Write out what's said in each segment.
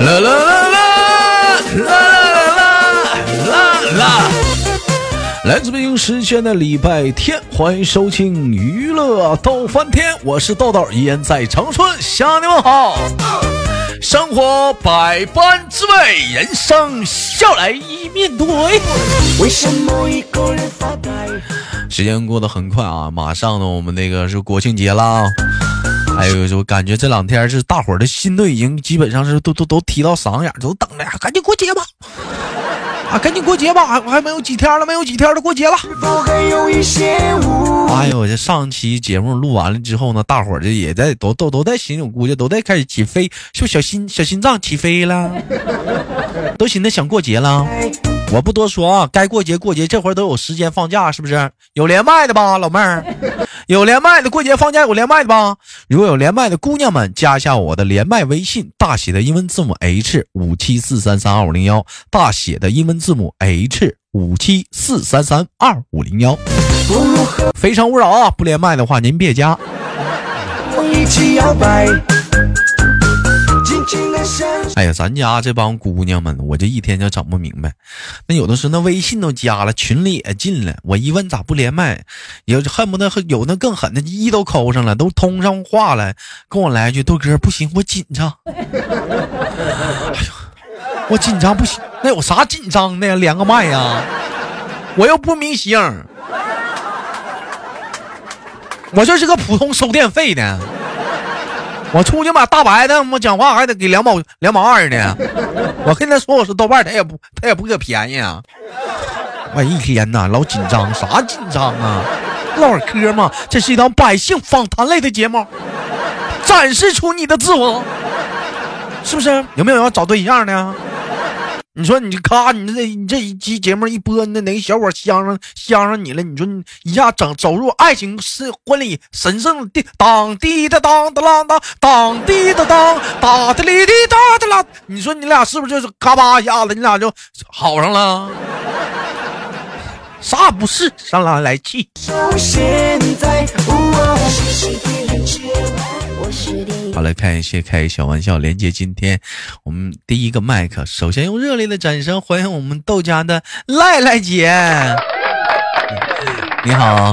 啦啦啦啦啦啦啦啦！来自北京时间的礼拜天，欢迎收听娱乐逗翻天，我是豆豆，依然在长春向你们好。生活百般滋味，人生笑来一面对。为什么一个人发呆？时间过得很快啊，马上呢，我们那个是国庆节了。还有就感觉这两天是大伙儿的心都已经基本上是都都都提到嗓子眼，都等着赶紧过节吧，啊，赶紧过节吧，还还没有几天了，没有几天了，过节了。哎呦，我这上期节目录完了之后呢，大伙儿这也在都都都在心里估计都在开始起飞，就小心小心脏起飞了，都寻思想过节了。我不多说啊，该过节过节，这会儿都有时间放假，是不是？有连麦的吧，老妹儿？有连麦的，过节放假有连麦的吧？如果有连麦的姑娘们，加一下我的连麦微信，大写的英文字母 H 五七四三三二五零幺，大写的英文字母 H 五七四三三二五零幺。非诚勿扰啊！不连麦的话，您别加。哎呀，咱家这帮姑娘们，我这一天就整不明白。那有的时候那微信都加了，群里也进了，我一问咋不连麦，有恨不得有那更狠的，一都扣上了，都通上话了，跟我来一句豆哥不行，我紧张。哎呦，我紧张不行，那有啥紧张的呀？连个麦呀，我又不明星，我就是个普通收电费的。我出去买大白的，我讲话还得给两毛两毛二呢。我跟他说我是豆瓣，他也不他也不给便宜啊。我一天呐老紧张，啥紧张啊？唠会嗑嘛。这是一档百姓访谈类的节目，展示出你的自我，是不是？有没有要找对象的？你说你咔，你这你这一期节目一播，那哪个小伙相上相上你了？你说你一下整走入爱情是婚礼神圣的当滴的当的啷当当滴的当哒的哩滴哒的啦，你说你俩是不是就是嘎巴一下子，你俩就好上了？啥不是？上来来气。好来看一些开小玩笑，连接今天我们第一个麦克。首先用热烈的掌声欢迎我们豆家的赖赖姐。你好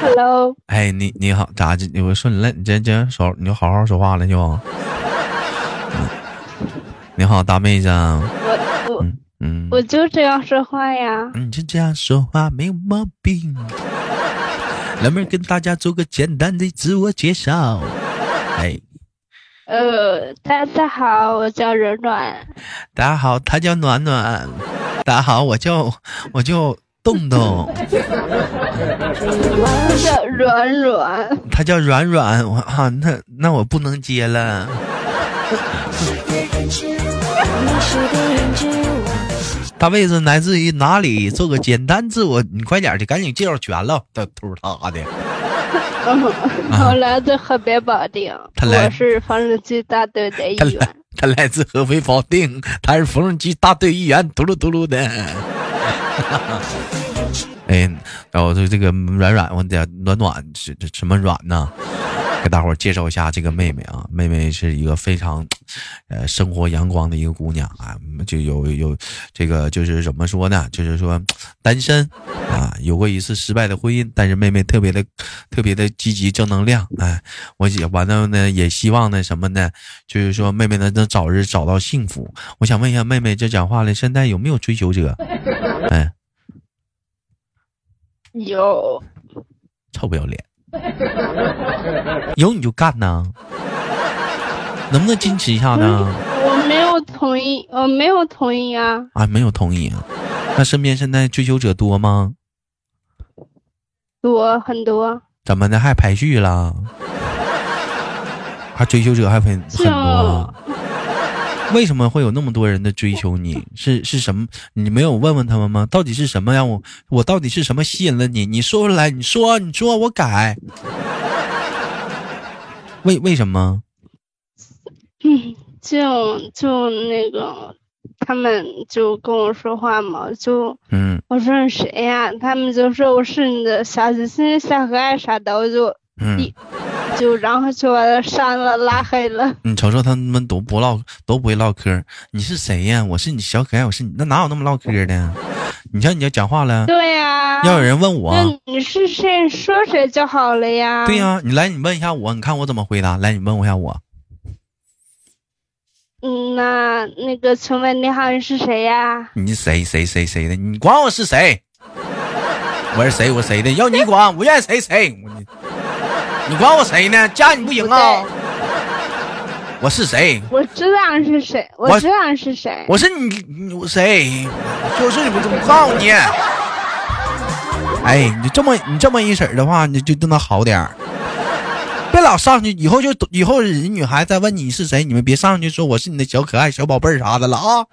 ，Hello。哎，你你好，咋子？我说你赖，你这这说，你就好好说话了就。你好，大妹子。我我嗯，我就这样说话呀。你就这样说话没有毛病。能不能跟大家做个简单的自我介绍？哎，呃，大家好，我叫软软。大家好，他叫暖暖。大家好，我叫我叫洞洞。他叫软软。他叫软软。我啊，那那我不能接了。大妹子来自于哪里？做个简单自我，你快点的，赶紧介绍全了。他秃他的。我来自河北保定，我是缝纫机大队的一员。他来自合肥保定，他是缝纫机大队一员，嘟噜嘟噜的。哎，然后就这个软软，我的暖暖是什么软呢？给大伙介绍一下这个妹妹啊，妹妹是一个非常，呃，生活阳光的一个姑娘啊，就有有这个就是怎么说呢？就是说单身啊，有过一次失败的婚姻，但是妹妹特别的特别的积极正能量，哎，我也完了呢，也希望呢什么呢？就是说妹妹呢能早日找到幸福。我想问一下妹妹，这讲话了，现在有没有追求者？哎，有，臭不要脸。有你就干呐，能不能矜持一下呢？我没有同意，我没有同意啊！啊，没有同意啊？那身边现在追求者多吗？多很多。怎么的？还排序了？还追求者还很很多？为什么会有那么多人的追求你？是是什么？你没有问问他们吗？到底是什么让我我到底是什么吸引了你？你说出来，你说你说我改。为为什么？嗯，就就那个，他们就跟我说话嘛，就嗯，我说谁呀？他们就说我是你的小心心、小可爱啥的，我就嗯，就然后就把他删了、拉黑了。你瞅瞅他们都不唠，都不会唠嗑。你是谁呀？我是你小可爱，我是你，那哪有那么唠嗑的？你瞧你要讲话了，对呀。要有人问我，你是谁？说谁就好了呀。对呀，你来，你问一下我，你看我怎么回答。来，你问我一下我。嗯，那那个，请问你好，你是谁呀？你谁谁谁谁的？你管我是谁？我是谁？我谁的？要你管，我愿意谁谁。你你管我谁呢？加你不行啊！我是谁？我知道是谁，我知道是谁。我是你，你谁？就是你，我告诉你。哎，你这么你这么一式的话，你就就能好点儿。别老上去，以后就以后人女孩再问你是谁，你们别上去说我是你的小可爱、小宝贝儿啥的了啊，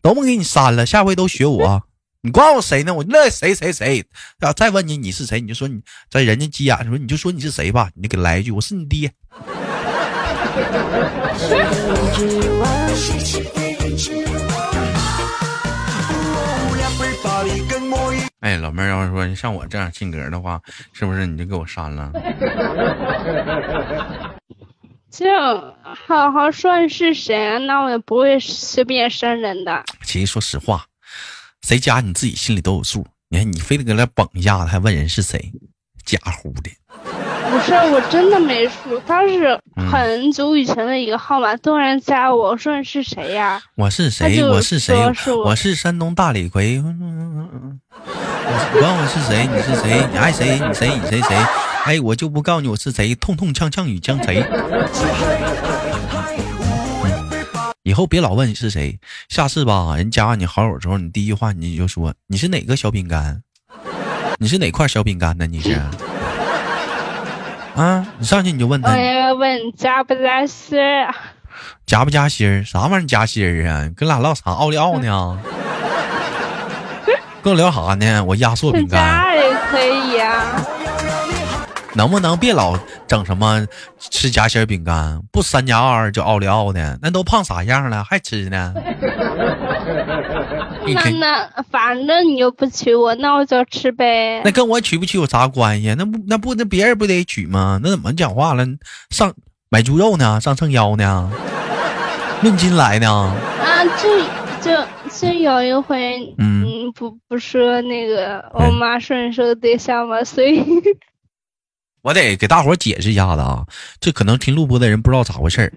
都不给你删了。下回都学我，你管我谁呢？我那谁谁谁，要再问你你是谁，你就说你在人家急眼的时候，你就说你是谁吧，你就给来一句我是你爹。哎，老妹儿，要是说像我这样性格的话，是不是你就给我删了？就好好说是谁，那我也不会随便删人的。其实说实话，谁加你自己心里都有数。你看你非得搁那绷一下子，还问人是谁，假乎的。不是，我真的没数，他是很久以前的一个号码，突然加我，我说你是谁呀？我是谁？我是谁？我是山东大李逵。管我是谁？你是谁？你爱谁？你谁？你谁谁？哎，我就不告诉你我是谁，痛痛呛呛与将谁？以后别老问你是谁，下次吧，人加你好友之后，你第一句话你就说你是哪个小饼干？你是哪块小饼干呢？你是？啊，你上去你就问他。我要问加不加心儿？加不加心儿？啥玩意儿加心儿啊？跟俩唠啥奥利奥呢？跟我聊啥呢？我压缩饼干。加也可以呀。能不能别老整什么吃夹心饼干？不三加二就奥利奥的，那都胖啥样了还吃呢？那那反正你又不娶我，那我就吃呗。那跟我娶不娶有啥关系？那不那不那别人不得娶吗？那怎么讲话了？上买猪肉呢？上称腰呢？论斤来呢？啊，就就就有一回，嗯，不不说那个我妈说你是个对象吗？所以。我得给大伙解释一下子啊，这可能听录播的人不知道咋回事儿。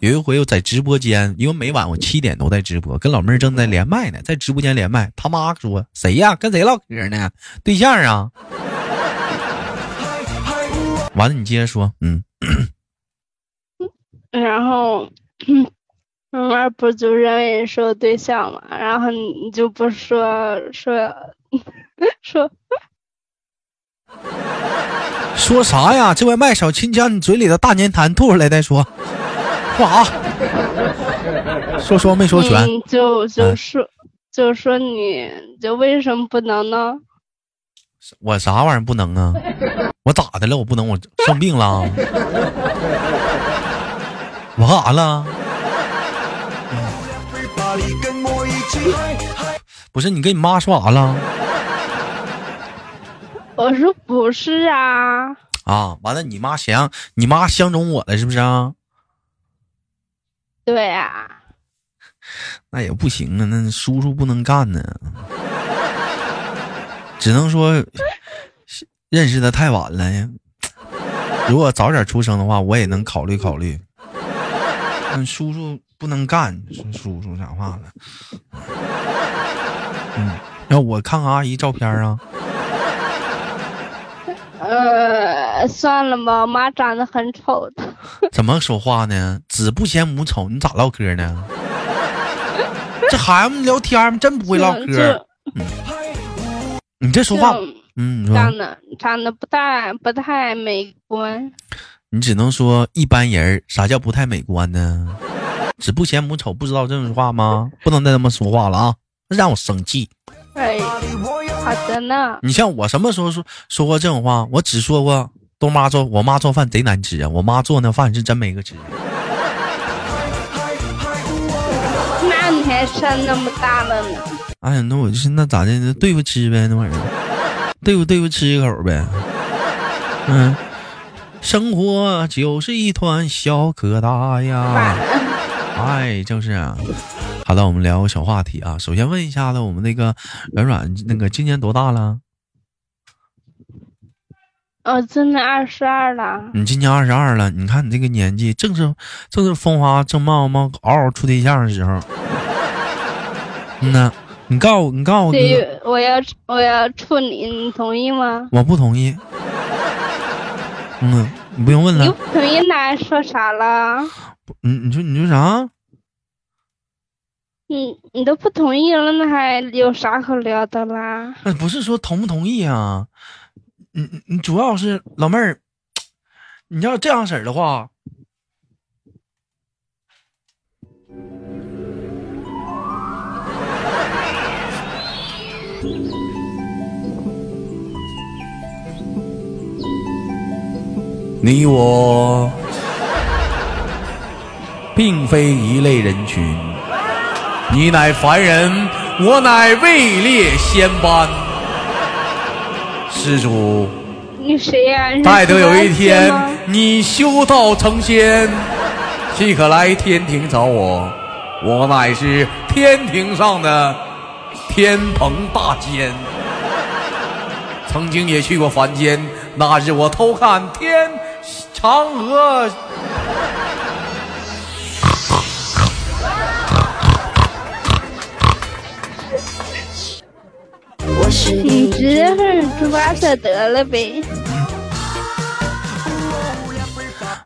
有一回我在直播间，因为每晚我七点都在直播，跟老妹儿正在连麦呢，在直播间连麦。他妈说谁呀？跟谁唠嗑呢？对象啊？完了，你接着说，嗯。然后，老妹儿不就认为说对象嘛？然后你就不说说说。说啥呀？这外卖小青将你嘴里的大粘痰吐出来再说。说啥？说说没说全？就就说就说你就为什么不能呢？我啥玩意儿不能啊？我咋的了？我不能？我生病了？我干啥了？不是你跟你妈说啥了？我说不是啊！啊，完了，你妈想你妈相中我了是不是啊？对啊。那也不行啊，那叔叔不能干呢。只能说认识的太晚了呀。如果早点出生的话，我也能考虑考虑。那叔叔不能干，叔叔讲话了。嗯，要我看看阿姨照片啊。呃，算了吧，我妈长得很丑的。怎么说话呢？子不嫌母丑，你咋唠嗑呢？这孩子们聊天真不会唠嗑。你这说话，嗯，长得长得不太不太美观。你只能说一般人。啥叫不太美观呢？子不嫌母丑，不知道这种话吗？不能再这么说话了啊！让我生气。哎，好的呢。你像我什么时候说说过这种话？我只说过豆妈做我妈做饭贼难吃啊！我妈做那饭是真没个吃。那你还还生那么大了呢。哎呀，那我就是那咋的？对付吃呗，那玩意儿，对付对付吃一口呗。嗯，生活就是一团小疙瘩呀。哎，就是啊。好的，我们聊个小话题啊。首先问一下子，我们那个软软，那个今年多大了？我今年二十二了。你今年二十二了，你看你这个年纪，正是正是风华正茂嘛，嗷嗷处对象的时候。嗯呐，你告诉你告诉对，我要我要处你，你同意吗？我不同意。嗯，你不用问了。你不同意，那还说啥了？你你说你说啥？你你都不同意了，那还有啥可聊的啦？那不是说同不同意啊？你你你主要是老妹儿，你要这样式儿的话，你我并非一类人群。你乃凡人，我乃位列仙班。施主，你谁呀？待得有一天你修道成仙，即可来天庭找我。我乃是天庭上的天蓬大仙，曾经也去过凡间。那日我偷看天嫦娥。你直接是猪八戒得了呗。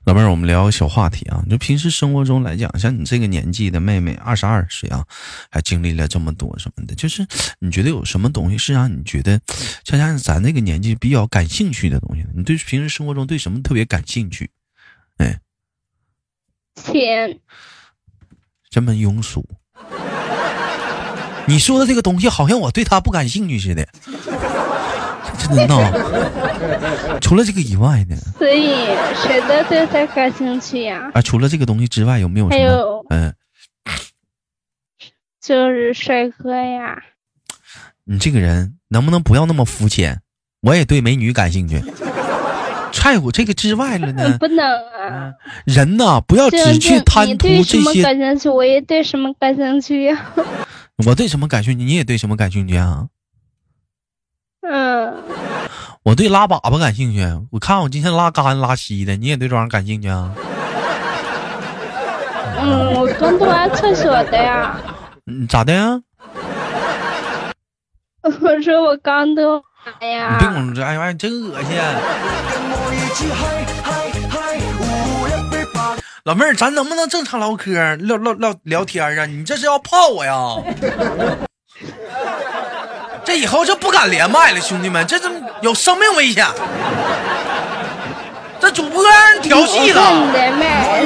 老妹儿，我们聊个小话题啊。就平时生活中来讲，像你这个年纪的妹妹，二十二岁啊，还经历了这么多什么的，就是你觉得有什么东西是让你觉得，像像咱那个年纪比较感兴趣的东西？你对平时生活中对什么特别感兴趣？哎，钱。这么庸俗。你说的这个东西好像我对他不感兴趣似的，真的闹。除了这个以外呢？所以谁都对他感兴趣呀？啊，除了这个东西之外，有没有？还有，嗯，就是帅哥呀。你这个人能不能不要那么肤浅？我也对美女感兴趣。在乎这个之外了呢？不能啊！人呐，不要只去贪图这些。什么感兴趣？我也对什么感兴趣呀？我对什么感兴趣？你也对什么感兴趣啊？嗯，我对拉粑粑感兴趣。我看我今天拉干拉稀的，你也对这玩意儿感兴趣啊？嗯，我刚蹲完厕所的呀。嗯，咋的呀？我说我刚蹲完呀！你别跟我这哎呀，真恶心。老妹儿，咱能不能正常唠嗑、唠唠聊聊天啊？你这是要泡我呀？这以后就不敢连麦了，兄弟们，这这有生命危险。这主播让人调戏了。连麦，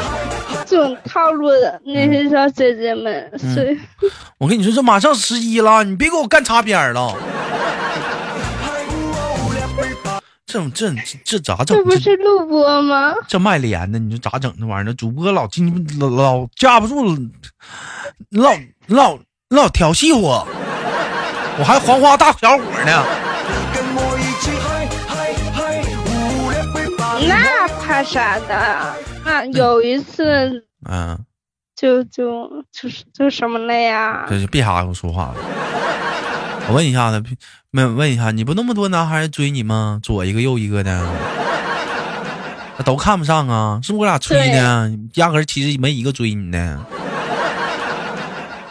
这种套路的那些小姐姐们，是。我跟你说，这马上十一了，你别给我干擦边了。这这这咋整？这不是录播吗？这卖脸的，你说咋整？这玩意儿，主播老进老老架不住，老老老调戏我，我还黄花大小伙呢。那怕啥的？那，有一次，嗯，就就就是就什么了呀？这就别瞎跟我说话了。我问一下子，问问一下，你不那么多男孩追你吗？左一个右一个的，那都看不上啊！是不是我俩吹的？压根其实没一个追你的。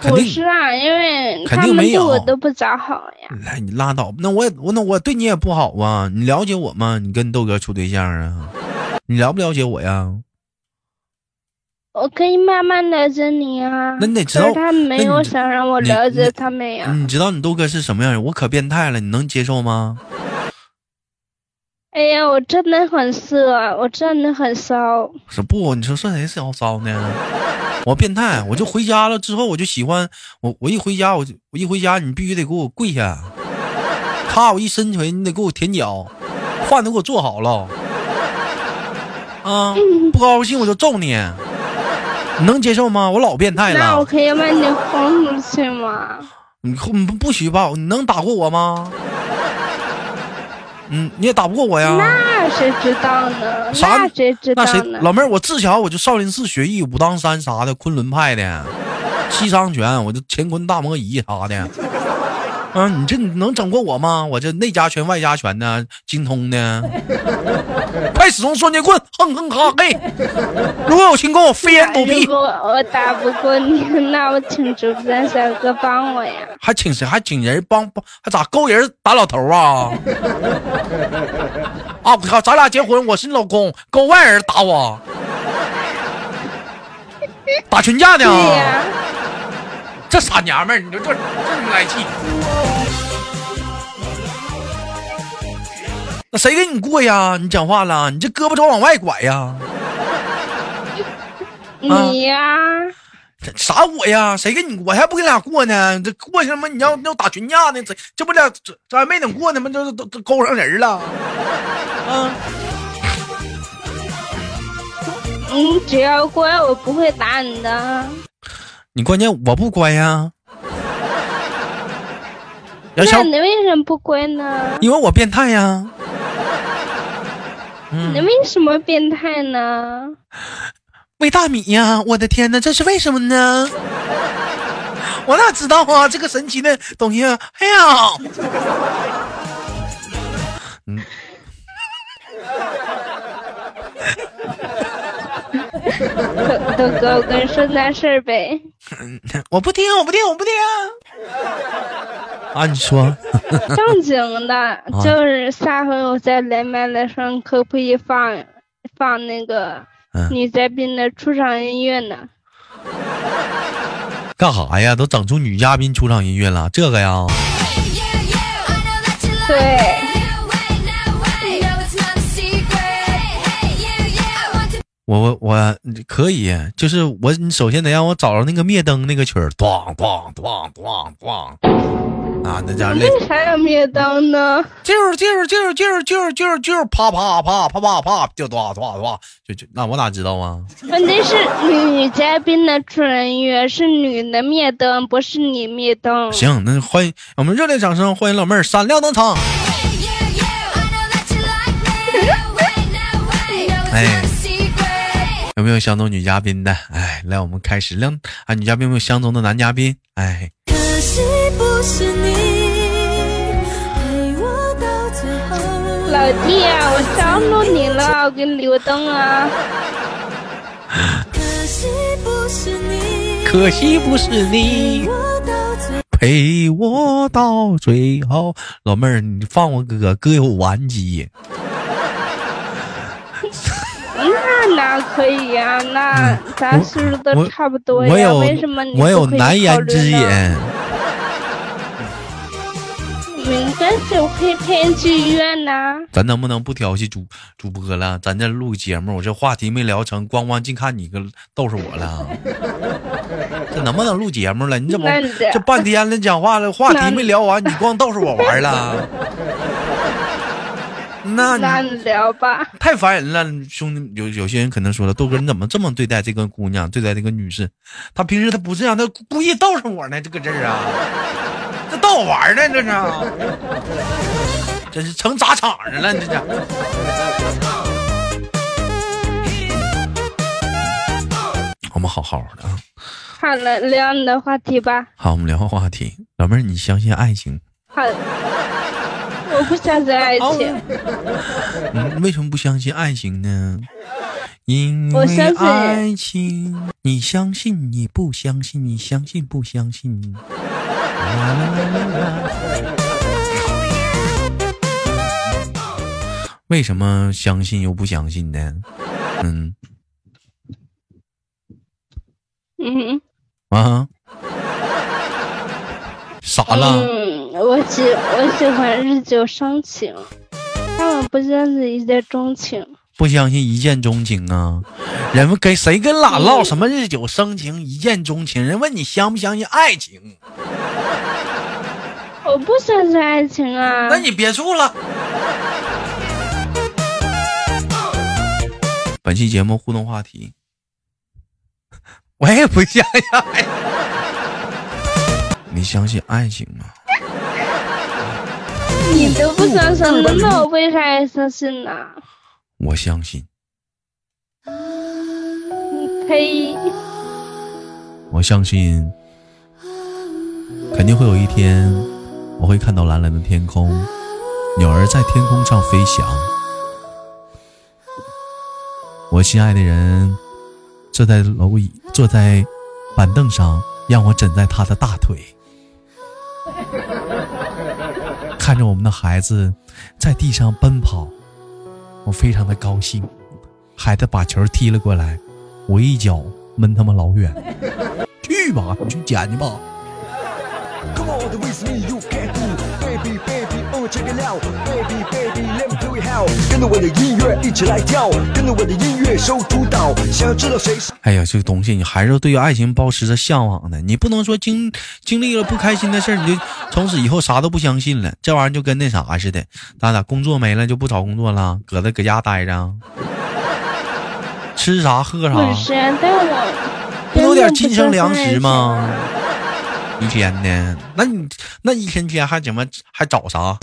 不是啊，因为肯定没有，我都不咋好呀。来，你拉倒！那我我那我对你也不好啊！你了解我吗？你跟豆哥处对象啊？你了不了解我呀？我可以慢慢了解你啊，那你得知道他没有想让我了解他们呀。你知道你豆哥是什么样人？我可变态了，你能接受吗？哎呀，我真的很色，我真的很骚。是不？你说算谁骚骚呢？我变态，我就回家了之后，我就喜欢我，我一回家，我就我一回家，你必须得给我跪下，咔，我一伸腿，你得给我舔脚，饭都给我做好了，啊，不高兴我就揍你。你能接受吗？我老变态了那我，可以把你轰出去吗？你你不不许吧？你能打过我吗？嗯，你也打不过我呀。那谁知道呢？啥那谁知道那谁？老妹儿，我自小我就少林寺学艺，武当山啥的，昆仑派的，七伤拳，我就乾坤大挪移啥的。嗯，你这你能整过我吗？我这内家拳外家拳呢，精通的。快使用双截棍，哼哼哈嘿！如果有情况，我飞檐走壁如。果我打不过你，那我请直播间小哥帮我呀。还请谁？还请人帮帮？还咋勾人打老头啊？啊！我靠，咱俩结婚，我是你老公，勾外人打我，打群架呢？这傻娘们儿，你说这这么来气？那谁跟你过呀？你讲话了，你这胳膊肘往外拐呀？你呀，这啥我呀？谁跟你我还不跟俩过呢？这过去他妈你要要打群架呢？这这不俩这这还没等过呢吗？这都都勾上人了。啊，你只要乖，我不会打你的。你关键我不乖呀。那你为什么不乖呢？因为我变态呀。嗯你为什么变态呢？喂大米呀！我的天哪，这是为什么呢？我哪知道啊，这个神奇的东西啊！哎呀，嗯，豆豆哥，我跟你说件事儿呗。我不听，我不听，我不听。啊，你说，正经的，就是下回我在连麦的时候，可不可以放放那个嗯女嘉宾的出场音乐呢？干啥呀？都整出女嘉宾出场音乐了，这个呀？对，我我我可以，就是我，你首先得让我找着那个灭灯那个曲儿，咣咣咣咣咣，啊，那家累。为啥要灭灯呢？就是就是就是就是就是就是就是啪啪啪啪啪啪，就唰唰唰，就就那我哪知道啊？问题是女嘉宾的出场音乐是女的灭灯，不是你灭灯。行，那欢迎我们热烈掌声欢迎老妹儿闪亮登场。哎有没有相中女嘉宾的？哎，来，我们开始亮啊！女嘉宾有没有相中的男嘉宾？哎，可惜不是你陪我到最后。老弟啊，我相中你了，我给你留灯啊。可惜不是你可惜不是你陪我到最后。陪我到最后。老妹儿，你放我哥，哥有顽疾。那可以呀、那咱岁数都差不多呀，我有为什么你我有难言之隐。没关系，我可以陪你去医院呢。咱能不能不调戏主主播了？咱这录节目，我这话题没聊成，光光净看你个逗死我了。这能不能录节目了？你怎么这这半天了讲话了，话题没聊完，你光逗死我玩了？那聊吧。太烦人了，兄弟。有有些人可能说了，豆哥你怎么这么对待这个姑娘，对待这个女士？她平时她不这样，她故意逗上我呢，这个这儿啊，这逗我玩呢，这是，真是成砸场子了，这是。我们好好的啊，好了，聊你的话题吧。好，我们聊个话题。老妹儿，你相信爱情？好，我不相信爱情。嗯，为什么不相信爱情呢？因为爱情，你相信你不相信，你相信不相信？为什么相信又不相信呢？嗯嗯啊，傻了？嗯，我喜我喜欢日久生情，但我不相信一见钟情。不相信一见钟情啊？人们跟谁跟俩唠什么日久生情、一见钟情？人问你相不相信爱情？我不相信爱情啊那！你别处了。本期节目互动话题：我也不相信。你相信爱情吗？你都不相信了，那我为啥要相信呢？我相信。你呸！我相信，肯定会有一天，我会看到蓝蓝的天空，鸟儿在天空上飞翔。我心爱的人坐在楼椅，坐在板凳上，让我枕在他的大腿。看着我们的孩子在地上奔跑，我非常的高兴。孩子把球踢了过来，我一脚闷他妈老远。去吧，去捡去吧。Come on, 跟着我的音乐一起来跳，跟着我的音乐收主导。想要知道谁是？哎呀，这个东西你还是对于爱情保持着向往的。你不能说经经历了不开心的事你就从此以后啥都不相信了。这玩意儿就跟那啥似的，咱俩工作没了就不找工作了，搁这搁家待着，吃啥喝啥。不有点精神粮食吗？一天呢？那你那一天天还怎么还找啥？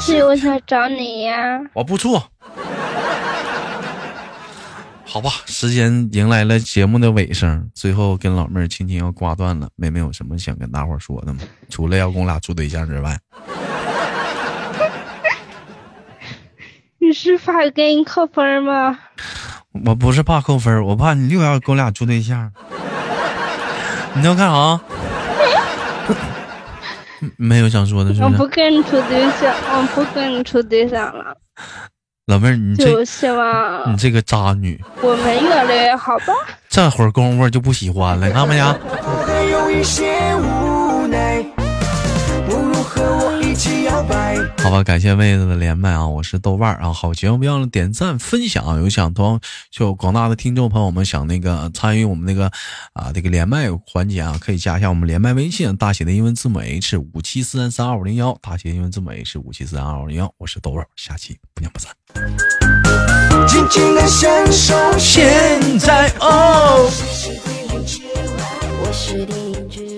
是我想找你呀。我不错。好吧，时间迎来了节目的尾声，最后跟老妹儿轻轻要挂断了。妹妹有什么想跟大伙说的吗？除了要跟我俩处对象之外。你是发给你扣分吗？我不是怕扣分，我怕你又要跟我俩处对象。你要干啥？没有想说的是我不跟你处对象，我不跟你处对象了。老妹儿，你就希望你这个渣女，我们越来越好吧。这会儿功夫就不喜欢了，看没见？好吧，感谢妹子的连麦啊！我是豆瓣儿啊，好节目不要忘了点赞分享、啊。有想同就广大的听众朋友们想那个参与我们那个啊这个连麦环节啊，可以加一下我们连麦微信，大写的英文字母 H 五七四三三二五零幺，大写英文字母 H 五七四三二五零幺。我是豆瓣儿，下期不见不散。的享受现在哦。我是电影之